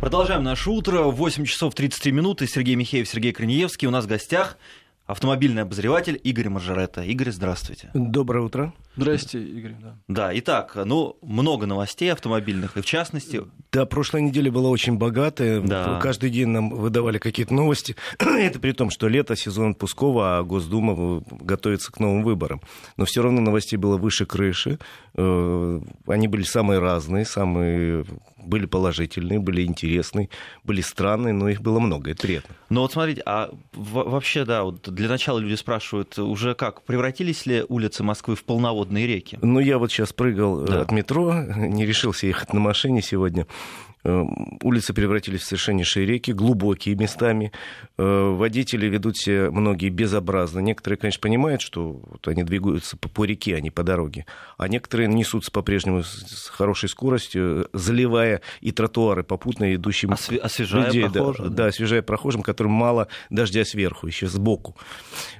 Продолжаем наше утро. 8 часов 33 минуты. Сергей Михеев, Сергей Краниевский. У нас в гостях автомобильный обозреватель Игорь Маржарета. Игорь, здравствуйте. Доброе утро. Здрасте, Игорь. Да. да, итак, ну, много новостей автомобильных, и в частности... Да, прошлая неделя была очень богатая. Да. Каждый день нам выдавали какие-то новости. Это при том, что лето, сезон отпускова, а Госдума готовится к новым выборам. Но все равно новостей было выше крыши. Э, они были самые разные, самые были положительные, были интересные, были странные, но их было много, это приятно. Ну вот смотрите, а вообще, да, вот для начала люди спрашивают, уже как, превратились ли улицы Москвы в полноводные реки? Ну, я вот сейчас прыгал да. от метро, не решился ехать на машине сегодня. Эм, улицы превратились в совершеннейшие реки, глубокие местами. Э, водители ведут себя многие безобразно. Некоторые, конечно, понимают, что вот они двигаются по, по реке, а не по дороге. А некоторые несутся по-прежнему с хорошей скоростью, заливая и тротуары попутно идущим Осве- освежая людей. прохожим. Да, да, освежая прохожим, которым мало дождя сверху, еще сбоку.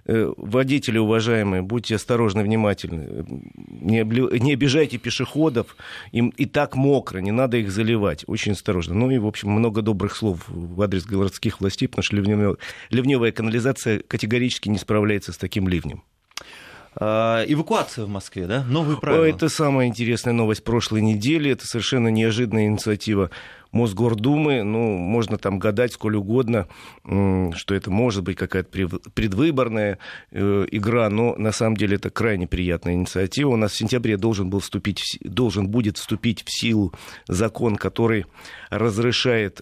Э, водители, уважаемые, будьте осторожны, внимательны. Не, не обижайте пешеходов, им и так мокро, не надо их заливать. Очень очень осторожно. Ну и, в общем, много добрых слов в адрес городских властей, потому что ливневая, ливневая канализация категорически не справляется с таким ливнем. А, эвакуация в Москве, да? Новые правила. Это самая интересная новость прошлой недели. Это совершенно неожиданная инициатива Мосгордумы. Ну, можно там гадать сколь угодно, что это может быть какая-то предвыборная э, игра, но на самом деле это крайне приятная инициатива. У нас в сентябре должен, был вступить, должен будет вступить в силу закон, который разрешает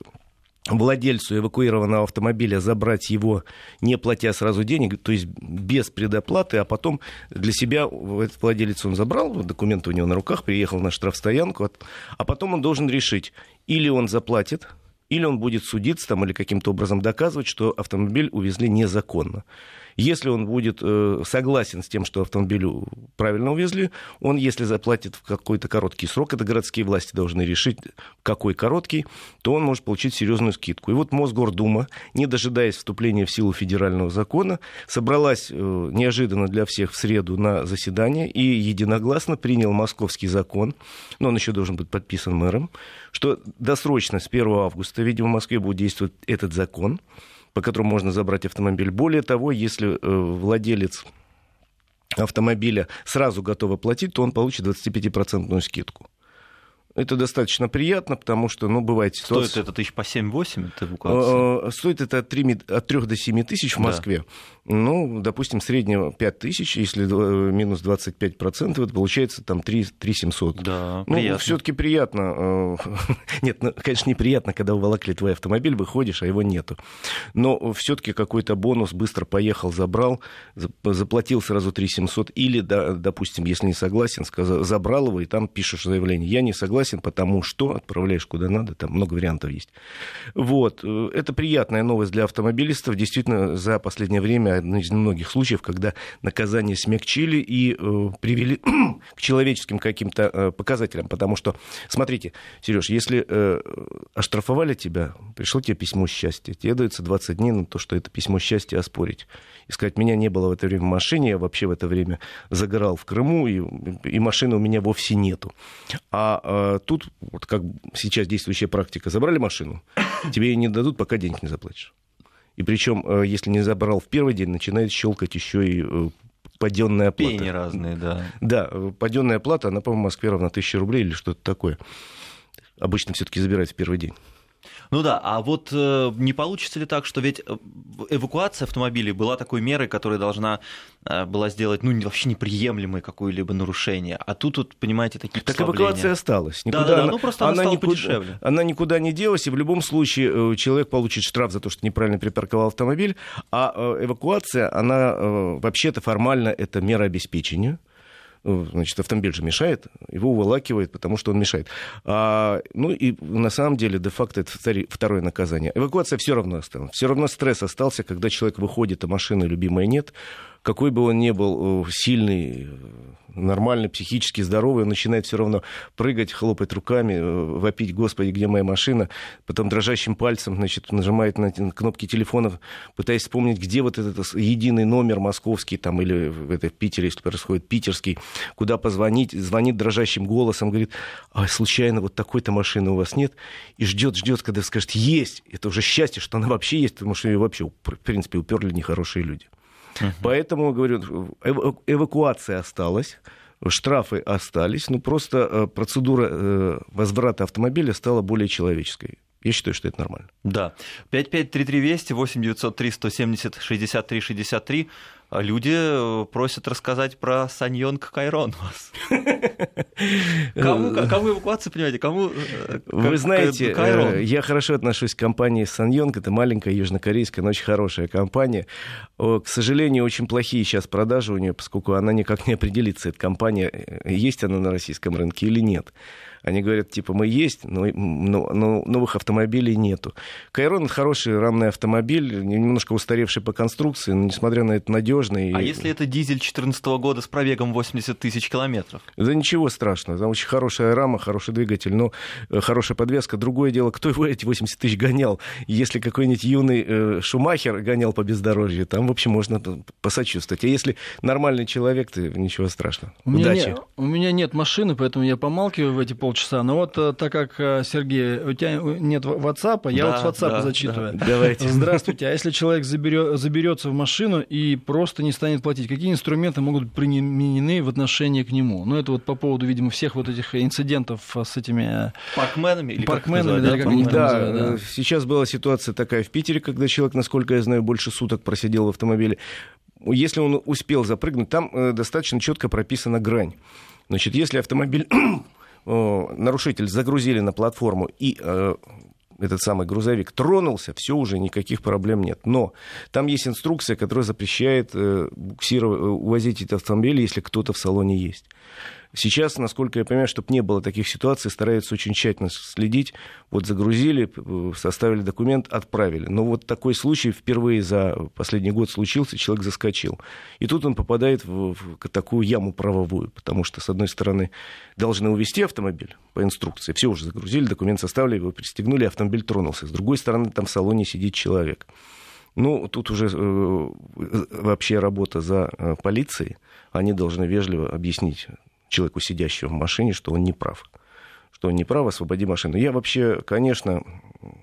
владельцу эвакуированного автомобиля забрать его, не платя сразу денег, то есть без предоплаты, а потом для себя этот владелец он забрал, документы у него на руках, приехал на штрафстоянку, а потом он должен решить, или он заплатит, или он будет судиться там, или каким-то образом доказывать, что автомобиль увезли незаконно. Если он будет э, согласен с тем, что автомобиль правильно увезли, он, если заплатит в какой-то короткий срок, это городские власти должны решить, какой короткий, то он может получить серьезную скидку. И вот Мосгордума, не дожидаясь вступления в силу федерального закона, собралась э, неожиданно для всех в среду на заседание и единогласно принял московский закон, но он еще должен быть подписан мэром, что досрочно с 1 августа, видимо, в Москве будет действовать этот закон, по которому можно забрать автомобиль. Более того, если э, владелец автомобиля сразу готов оплатить, то он получит 25% скидку. Это достаточно приятно, потому что, ну, бывает ситуация... Стоит это тысяч по 7-8, это эвакуация? Э, стоит это от 3, от 3 до 7 тысяч в Москве. Да. Ну, допустим, среднего 5 тысяч, если э, минус 25%, это получается там 3, 3 700. Да, ну, приятно. все-таки приятно. Э, нет, ну, конечно, неприятно, когда уволокли твой автомобиль, выходишь, а его нету. Но все-таки какой-то бонус, быстро поехал, забрал, заплатил сразу 3 700. Или, допустим, если не согласен, сказал, забрал его, и там пишешь заявление. Я не согласен согласен, потому что отправляешь куда надо, там много вариантов есть. Вот. Э, это приятная новость для автомобилистов. Действительно, за последнее время один из многих случаев, когда наказания смягчили и э, привели к человеческим каким-то э, показателям. Потому что, смотрите, Сереж, если э, оштрафовали тебя, пришло тебе письмо счастья, тебе дается 20 дней на то, что это письмо счастья оспорить. И сказать, меня не было в это время в машине, я вообще в это время загорал в Крыму, и, и машины у меня вовсе нету. А, а тут, вот как сейчас действующая практика, забрали машину, тебе ее не дадут, пока денег не заплатишь. И причем, э, если не забрал в первый день, начинает щелкать еще и э, паденная оплата. Пени разные, да. Да, паденная оплата, она, по-моему, в Москве равна 1000 рублей или что-то такое. Обычно все-таки забирают в первый день. Ну да, а вот э, не получится ли так, что ведь э, эвакуация автомобилей была такой мерой, которая должна э, была сделать, ну, вообще неприемлемое какое-либо нарушение, а тут, вот, понимаете, такие Так эвакуация осталась. Никуда да, да, она, ну просто она, она стала никуда, подешевле. Она никуда не делась, и в любом случае э, человек получит штраф за то, что неправильно припарковал автомобиль, а э, эвакуация, она вообще-то формально это мера обеспечения, значит, автомобиль же мешает, его уволакивает, потому что он мешает. А, ну и на самом деле, де-факто, это второе наказание. Эвакуация все равно осталась. Все равно стресс остался, когда человек выходит, а машины любимой нет. Какой бы он ни был сильный, нормальный, психически здоровый, он начинает все равно прыгать, хлопать руками, э, вопить, господи, где моя машина, потом дрожащим пальцем, значит, нажимает на кнопки телефонов, пытаясь вспомнить, где вот этот единый номер московский, там, или это в Питере, если происходит, питерский, куда позвонить, звонит дрожащим голосом, говорит, а случайно вот такой-то машины у вас нет, и ждет, ждет, когда скажет, есть, это уже счастье, что она вообще есть, потому что ее вообще, в принципе, уперли нехорошие люди. Uh-huh. Поэтому, говорю, эвакуация осталась штрафы остались, но просто э, процедура э, возврата автомобиля стала более человеческой. Я считаю, что это нормально. Да. 5533 Вести, 8 903 170 63 63. Люди э, просят рассказать про Саньонг Кайрон вас. Кому, кому эвакуация, понимаете, кому э, Вы знаете, Кайрон? Э, я хорошо отношусь к компании Саньонг. Это маленькая южнокорейская, но очень хорошая компания. К сожалению, очень плохие сейчас продажи у нее, поскольку она никак не определится, эта компания, есть она на российском рынке или нет. Они говорят, типа, мы есть, но, но, но новых автомобилей нету. Кайрон это хороший рамный автомобиль, немножко устаревший по конструкции, но несмотря на это надежный. А если это дизель 2014 года с пробегом 80 тысяч километров? Да ничего страшного, там очень хорошая рама, хороший двигатель, но э, хорошая подвеска. Другое дело, кто его эти 80 тысяч гонял? Если какой-нибудь юный э, Шумахер гонял по бездорожью, там, в общем, можно посочувствовать. А если нормальный человек, то ничего страшного. У Удачи. Меня не, у меня нет машины, поэтому я помалкиваю в эти полчаса полчаса. Но вот э, так как, э, Сергей, у тебя нет WhatsApp, я да, вот с WhatsApp да, зачитываю. Да. Давайте. Здравствуйте. А если человек заберет, заберется в машину и просто не станет платить, какие инструменты могут быть применены в отношении к нему? Ну, это вот по поводу, видимо, всех вот этих инцидентов с этими... Э, паркменами? Или паркменами, да, как они да, называют, да. Сейчас была ситуация такая в Питере, когда человек, насколько я знаю, больше суток просидел в автомобиле. Если он успел запрыгнуть, там достаточно четко прописана грань. Значит, если автомобиль нарушитель загрузили на платформу и э, этот самый грузовик тронулся, все уже никаких проблем нет. Но там есть инструкция, которая запрещает э, буксировать, э, увозить этот автомобиль, если кто-то в салоне есть. Сейчас, насколько я понимаю, чтобы не было таких ситуаций, стараются очень тщательно следить. Вот загрузили, составили документ, отправили. Но вот такой случай впервые за последний год случился, человек заскочил. И тут он попадает в, в такую яму правовую, потому что, с одной стороны, должны увезти автомобиль по инструкции. Все уже загрузили, документ составили, его пристегнули, автомобиль тронулся. С другой стороны, там в салоне сидит человек. Ну, тут уже э, вообще работа за э, полицией. Они должны вежливо объяснить человеку, сидящему в машине, что он не прав. Что он не прав, освободи машину. Я вообще, конечно...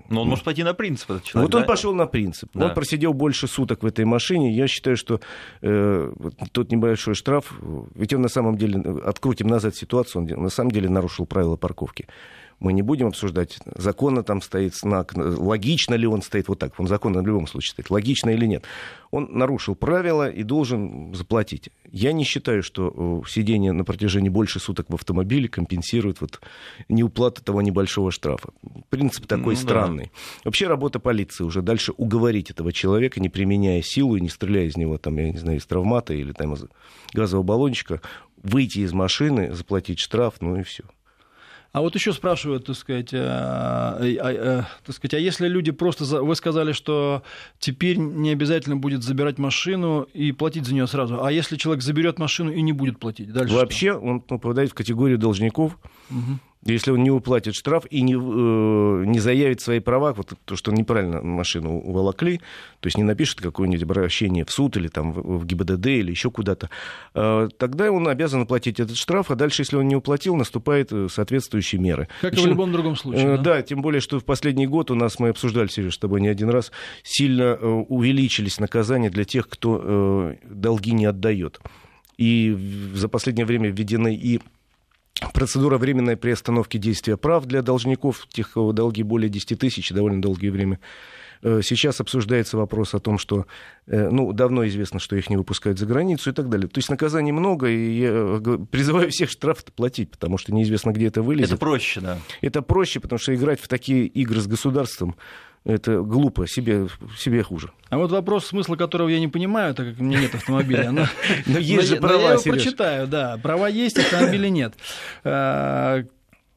Но он может пойти на принцип, этот человек. Вот да? он пошел на принцип. Да. Он просидел больше суток в этой машине. Я считаю, что э, тот небольшой штраф, ведь он на самом деле, открутим назад ситуацию, он на самом деле нарушил правила парковки мы не будем обсуждать, законно там стоит знак, логично ли он стоит, вот так, он законно в любом случае стоит, логично или нет. Он нарушил правила и должен заплатить. Я не считаю, что э, сидение на протяжении больше суток в автомобиле компенсирует вот неуплату того небольшого штрафа. Принцип такой ну, странный. Да. Вообще работа полиции уже дальше уговорить этого человека, не применяя силу и не стреляя из него, там, я не знаю, из травмата или там, из газового баллончика, выйти из машины, заплатить штраф, ну и все. А вот еще спрашивают, так сказать, а, а, а, так сказать, а если люди просто... За... Вы сказали, что теперь не обязательно будет забирать машину и платить за нее сразу. А если человек заберет машину и не будет платить? Дальше Вообще что? он попадает в категорию должников. Угу если он не уплатит штраф и не, э, не заявит свои права, вот то, что неправильно машину уволокли, то есть не напишет какое-нибудь обращение в суд или там в, в ГИБДД или еще куда-то, э, тогда он обязан оплатить этот штраф, а дальше, если он не уплатил, наступают э, соответствующие меры. Как Причем, и в любом другом случае. Э, да? да, тем более, что в последний год у нас, мы обсуждали, Сереж, с тобой не один раз, сильно э, увеличились наказания для тех, кто э, долги не отдает. И за последнее время введены и Процедура временной приостановки действия прав для должников, тех, кого долги более 10 тысяч, довольно долгое время. Э, сейчас обсуждается вопрос о том, что, э, ну, давно известно, что их не выпускают за границу и так далее. То есть наказаний много, и я э, призываю всех штраф платить, потому что неизвестно, где это вылезет. Это проще, да. Это проще, потому что играть в такие игры с государством, это глупо, себе, себе хуже. А вот вопрос, смысла которого я не понимаю, так как у меня нет автомобиля. Но, но есть же права, Я его прочитаю, да. Права есть, автомобиля нет. А,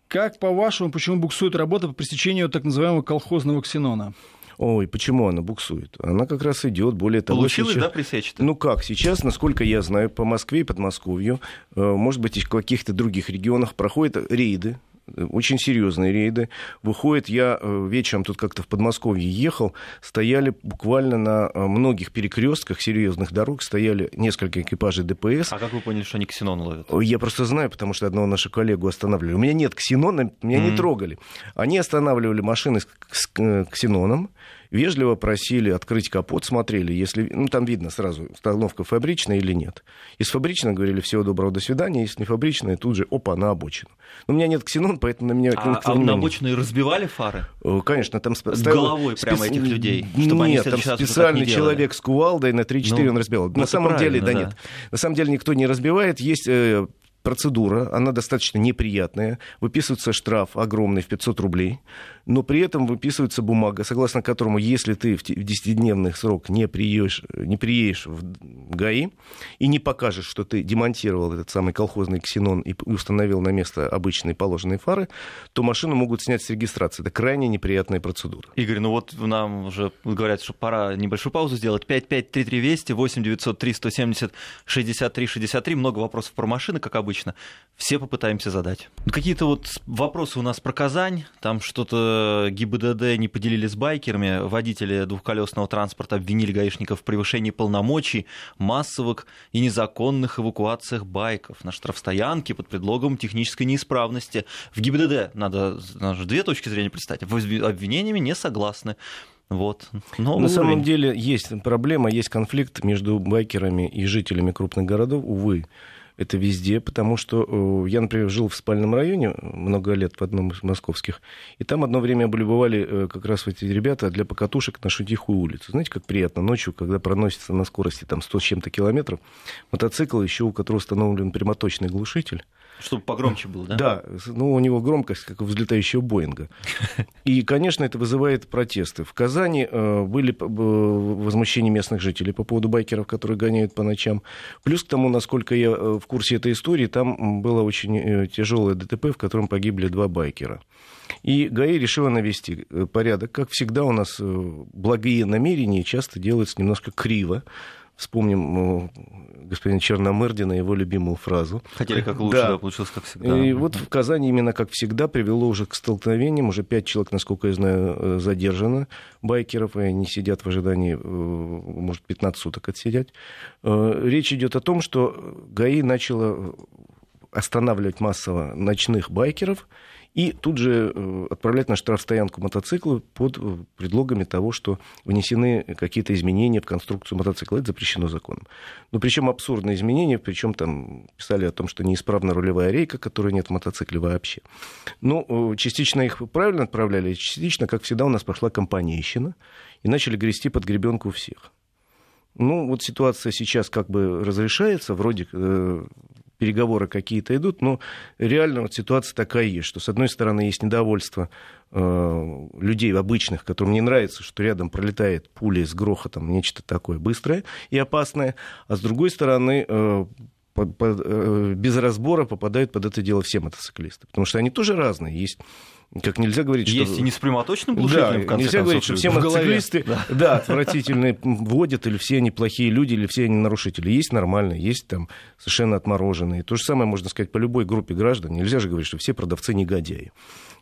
как, по-вашему, почему буксует работа по пресечению так называемого колхозного ксенона? Ой, почему она буксует? Она как раз идет, более того... Получилось, сейчас... да, пресечь-то? Ну как, сейчас, насколько я знаю, по Москве и Подмосковью, э, может быть, и в каких-то других регионах проходят рейды очень серьезные рейды. Выходит, я э, вечером тут как-то в Подмосковье ехал, стояли буквально на э, многих перекрестках серьезных дорог, стояли несколько экипажей ДПС. А как вы поняли, что они ксенон ловят? Я просто знаю, потому что одного нашего коллегу останавливали. У меня нет ксенона, меня mm-hmm. не трогали. Они останавливали машины с э, ксеноном, вежливо просили открыть капот, смотрели, если, ну, там видно сразу, установка фабричная или нет. Если фабричная, говорили, всего доброго, до свидания, если не фабричная, тут же, опа, на обочину. Но у меня нет ксенон, поэтому на меня... А, а на обочину и разбивали фары? Конечно, там... С головой специ... прямо этих людей? Чтобы нет, там специальный человек с кувалдой на 3-4 ну, он разбивал. На самом деле, да, да нет. На самом деле никто не разбивает. Есть э, процедура, она достаточно неприятная. Выписывается штраф огромный в 500 рублей но при этом выписывается бумага, согласно которому, если ты в 10-дневный срок не приедешь, не приедешь в ГАИ и не покажешь, что ты демонтировал этот самый колхозный ксенон и установил на место обычные положенные фары, то машину могут снять с регистрации. Это крайне неприятная процедура. Игорь, ну вот нам уже говорят, что пора небольшую паузу сделать. 5533 Вести, 8 903 170 63 63. Много вопросов про машины, как обычно. Все попытаемся задать. Какие-то вот вопросы у нас про Казань, там что-то ГИБДД не поделили с байкерами, водители двухколесного транспорта обвинили гаишников в превышении полномочий, массовых и незаконных эвакуациях байков на штрафстоянке под предлогом технической неисправности. В ГИБДД надо, надо две точки зрения представить. Обвинениями не согласны. Вот. Но На уровень. самом деле есть проблема, есть конфликт между байкерами и жителями крупных городов, увы это везде, потому что э, я, например, жил в спальном районе много лет в одном из московских, и там одно время были э, как раз эти ребята для покатушек на Шутихую улицу. Знаете, как приятно ночью, когда проносится на скорости там 100 с чем-то километров мотоцикл, еще у которого установлен прямоточный глушитель, чтобы погромче было, да? Да, ну, у него громкость, как у взлетающего Боинга. И, конечно, это вызывает протесты. В Казани э, были э, возмущения местных жителей по поводу байкеров, которые гоняют по ночам. Плюс к тому, насколько я э, в курсе этой истории, там было очень тяжелое ДТП, в котором погибли два байкера. И ГАИ решила навести порядок. Как всегда, у нас благие намерения часто делаются немножко криво. Вспомним ну, господина Черномырдина, его любимую фразу. Хотели как лучше, да. да, получилось как всегда. И вот в Казани именно как всегда привело уже к столкновениям. Уже пять человек, насколько я знаю, э, задержано байкеров, и они сидят в ожидании, э, может, 15 суток отсидять. Э, речь идет о том, что ГАИ начала останавливать массово ночных байкеров, и тут же э, отправлять на штрафстоянку мотоциклы под э, предлогами того, что внесены какие-то изменения в конструкцию мотоцикла. Это запрещено законом. Но причем абсурдные изменения, причем там писали о том, что неисправна рулевая рейка, которой нет в мотоцикле вообще. Ну, э, частично их правильно отправляли, частично, как всегда, у нас пошла компанейщина, и начали грести под гребенку всех. Ну, вот ситуация сейчас как бы разрешается, вроде переговоры какие-то идут, но реально вот ситуация такая есть, что с одной стороны есть недовольство э, людей обычных, которым не нравится, что рядом пролетает пуля с грохотом, нечто такое быстрое и опасное, а с другой стороны э, по, по, э, без разбора попадают под это дело все мотоциклисты, потому что они тоже разные. Есть как нельзя говорить, что... Есть и не с прямоточным глушителем, да, в конце нельзя концов, говорить, что все мотоциклисты да. Да, отвратительные водят, или все они плохие люди, или все они нарушители. Есть нормальные, есть там совершенно отмороженные. То же самое можно сказать по любой группе граждан. Нельзя же говорить, что все продавцы негодяи.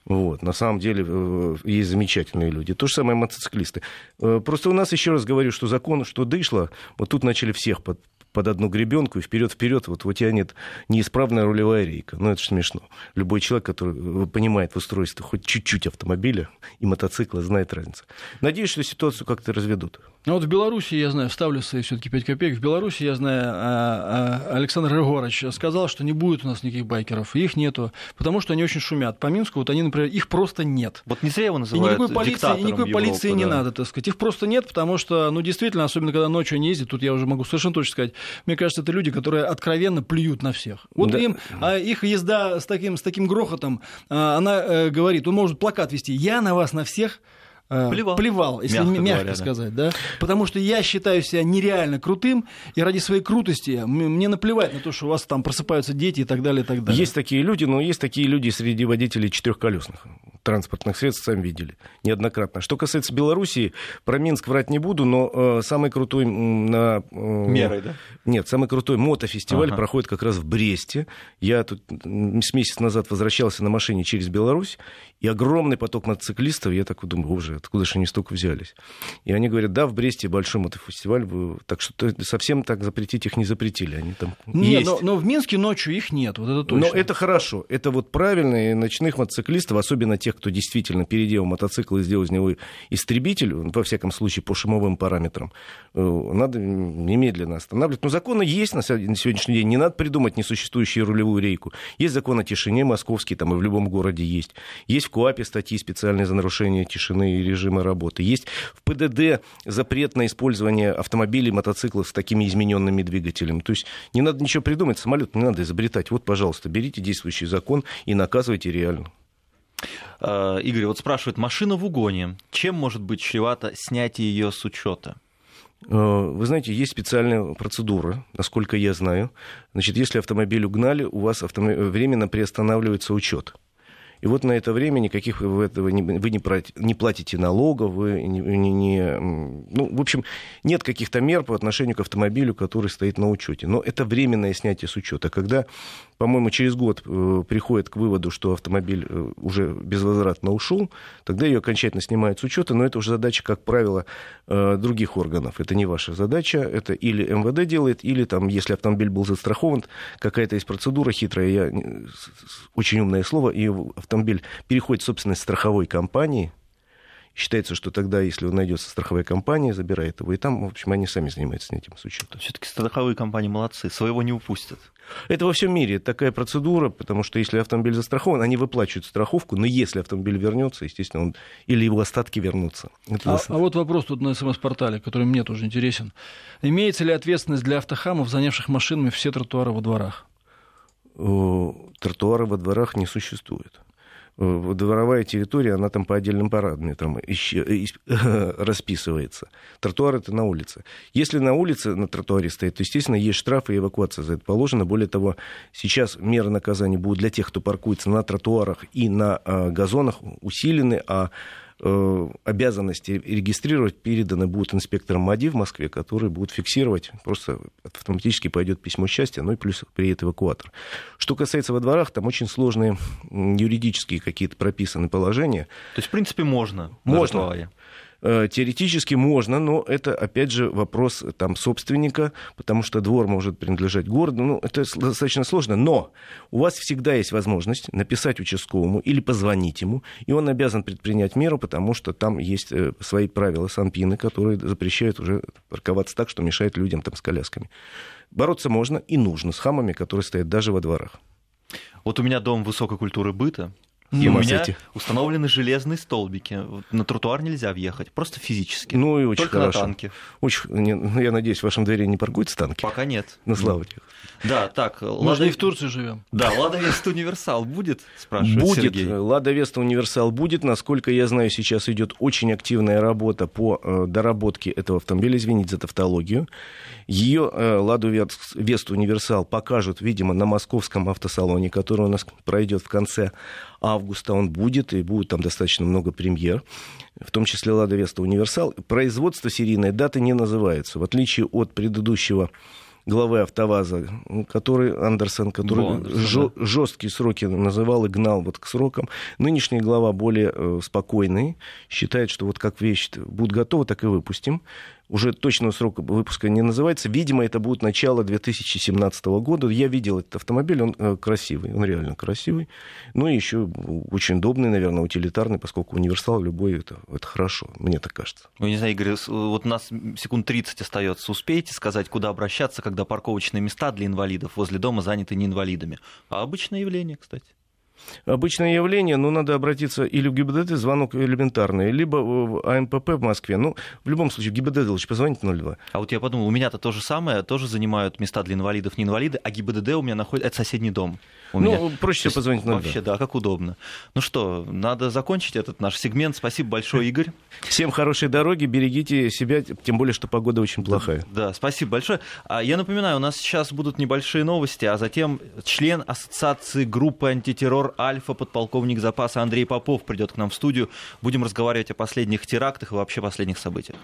Вот, на самом деле э, есть замечательные люди. То же самое мотоциклисты. Э, просто у нас, еще раз говорю, что закон, что дышло, вот тут начали всех под, под одну гребенку и вперед-вперед, вот у тебя нет неисправная рулевая рейка. Ну, это же смешно. Любой человек, который э, понимает в устройстве хоть чуть-чуть автомобиля и мотоцикла, знает разницу. Надеюсь, что ситуацию как-то разведут. Ну вот в Беларуси, я знаю, вставлю свои все-таки 5 копеек. В Беларуси, я знаю, а, а, Александр Григорович сказал, что не будет у нас никаких байкеров. Их нету, потому что они очень шумят. По Минску, вот они, например, их просто нет. Вот не зря его называют И никакой полиции, и никакой полиции Европы, не да. надо, так сказать. Их просто нет, потому что, ну, действительно, особенно когда ночью они ездят, тут я уже могу совершенно точно сказать, мне кажется, это люди, которые откровенно плюют на всех. Вот да. им, а их езда с таким, с таким грохотом, а, она э, говорит, он может плакат вести, я на вас на всех плевал, плевал если мягко, мягко говоря, сказать, да. да. Потому что я считаю себя нереально крутым, и ради своей крутости мне наплевать на то, что у вас там просыпаются дети и так далее, и так далее. Есть такие люди, но есть такие люди среди водителей четырехколесных транспортных средств, сами видели неоднократно. Что касается Белоруссии, про Минск врать не буду, но э, самый крутой на... Э, Мерой, да? Нет, самый крутой мотофестиваль ага. проходит как раз в Бресте. Я тут с месяц назад возвращался на машине через Беларусь, и огромный поток мотоциклистов, я так думаю, боже, откуда же они столько взялись? И они говорят, да, в Бресте большой мотофестиваль, так что совсем так запретить их не запретили. Они там не, есть. Но, но в Минске ночью их нет, вот это точно. Но это хорошо, это вот правильно, и ночных мотоциклистов, особенно тех, кто действительно переделал мотоцикл и сделал из него истребитель, во всяком случае, по шумовым параметрам, э, надо немедленно останавливать. Но законы есть на сегодняшний день, не надо придумать несуществующую рулевую рейку. Есть закон о тишине московский, там и в любом городе есть. Есть в КОАПе статьи специальные за нарушение тишины и режима работы. Есть в ПДД запрет на использование автомобилей, мотоциклов с такими измененными двигателями. То есть не надо ничего придумать, самолет не надо изобретать. Вот, пожалуйста, берите действующий закон и наказывайте реально. А, Игорь, вот спрашивает, машина в угоне. Чем может быть чревато снятие ее с учета? А, вы знаете, есть специальная процедура, насколько я знаю. Значит, если автомобиль угнали, у вас автом... временно приостанавливается учет. И вот на это время никаких вы, этого не, вы не, не платите налогов, вы не, не. Ну, в общем, нет каких-то мер по отношению к автомобилю, который стоит на учете. Но это временное снятие с учета. Когда по-моему, через год э, приходит к выводу, что автомобиль э, уже безвозвратно ушел, тогда ее окончательно снимают с учета, но это уже задача, как правило, э, других органов. Это не ваша задача, это или МВД делает, или там, если автомобиль был застрахован, какая-то есть процедура хитрая, я... очень умное слово, и автомобиль переходит в собственность страховой компании, Считается, что тогда, если он найдется страховая компания, забирает его, и там, в общем, они сами занимаются этим с учетом. Все-таки страховые компании молодцы, своего не упустят. Это во всем мире такая процедура, потому что если автомобиль застрахован, они выплачивают страховку, но если автомобиль вернется, естественно, он или его остатки вернутся. А, а вот вопрос тут на СМС-портале, который мне тоже интересен. Имеется ли ответственность для автохамов, занявших машинами все тротуары во дворах? Тротуары во дворах не существует дворовая территория, она там по отдельным параметрам расписывается. Тротуар это на улице. Если на улице на тротуаре стоит, то, естественно, есть штрафы и эвакуация за это положена. Более того, сейчас меры наказания будут для тех, кто паркуется на тротуарах и на а, газонах усилены, а обязанности регистрировать переданы будут инспекторам МАДИ в Москве, которые будут фиксировать, просто автоматически пойдет письмо счастья, ну и плюс приедет эвакуатор. Что касается во дворах, там очень сложные юридические какие-то прописаны положения. То есть, в принципе, можно? Можно. Э, теоретически можно, но это, опять же, вопрос там, собственника, потому что двор может принадлежать городу. Ну, это достаточно сложно, но у вас всегда есть возможность написать участковому или позвонить ему, и он обязан предпринять меру, потому что там есть э, свои правила санпины, которые запрещают уже парковаться так, что мешает людям там с колясками. Бороться можно и нужно с хамами, которые стоят даже во дворах. Вот у меня дом высокой культуры быта, и у меня установлены железные столбики. На тротуар нельзя въехать, просто физически. Ну и очень Только хорошо. на танке. Очень, ну, я надеюсь, в вашем дворе не паркуются танки? Пока нет. На славу тебе. Да, так. Мы Лада... же и в Турции живем. Да, Лада Веста Универсал будет, спрашивает Будет. Сергей. Лада Веста Универсал будет. Насколько я знаю, сейчас идет очень активная работа по э, доработке этого автомобиля. Извините за тавтологию. Ее э, Ладу Весту Универсал покажут, видимо, на московском автосалоне, который у нас пройдет в конце августа. Он будет, и будет там достаточно много премьер, в том числе Лада Веста Универсал. Производство серийной даты не называется. В отличие от предыдущего главы АвтоВАЗа, который Андерсон, который жё, да. жесткие сроки называл и гнал вот к срокам. Нынешний глава более э, спокойный, считает, что вот как вещь будет готова, так и выпустим уже точного срока выпуска не называется. Видимо, это будет начало 2017 года. Я видел этот автомобиль, он э, красивый, он реально красивый. Ну и еще очень удобный, наверное, утилитарный, поскольку универсал любой, это, это хорошо, мне так кажется. Ну, не знаю, Игорь, вот у нас секунд 30 остается. Успеете сказать, куда обращаться, когда парковочные места для инвалидов возле дома заняты не инвалидами? А обычное явление, кстати. Обычное явление, но надо обратиться или в ГИБДД, звонок элементарный, либо в АМПП в Москве. Ну, в любом случае, в ГИБДД лучше позвонить 02. А вот я подумал, у меня-то то же самое, тоже занимают места для инвалидов, не инвалиды, а ГИБДД у меня находится, это соседний дом. У ну, меня... проще всего позвонить 02. Вообще, да, как удобно. Ну что, надо закончить этот наш сегмент. Спасибо большое, Игорь. Всем хорошей дороги, берегите себя, тем более, что погода очень плохая. Да, да спасибо большое. А Я напоминаю, у нас сейчас будут небольшие новости, а затем член Ассоциации группы антитеррор «Альфа», подполковник запаса Андрей Попов придет к нам в студию. Будем разговаривать о последних терактах и вообще последних событиях.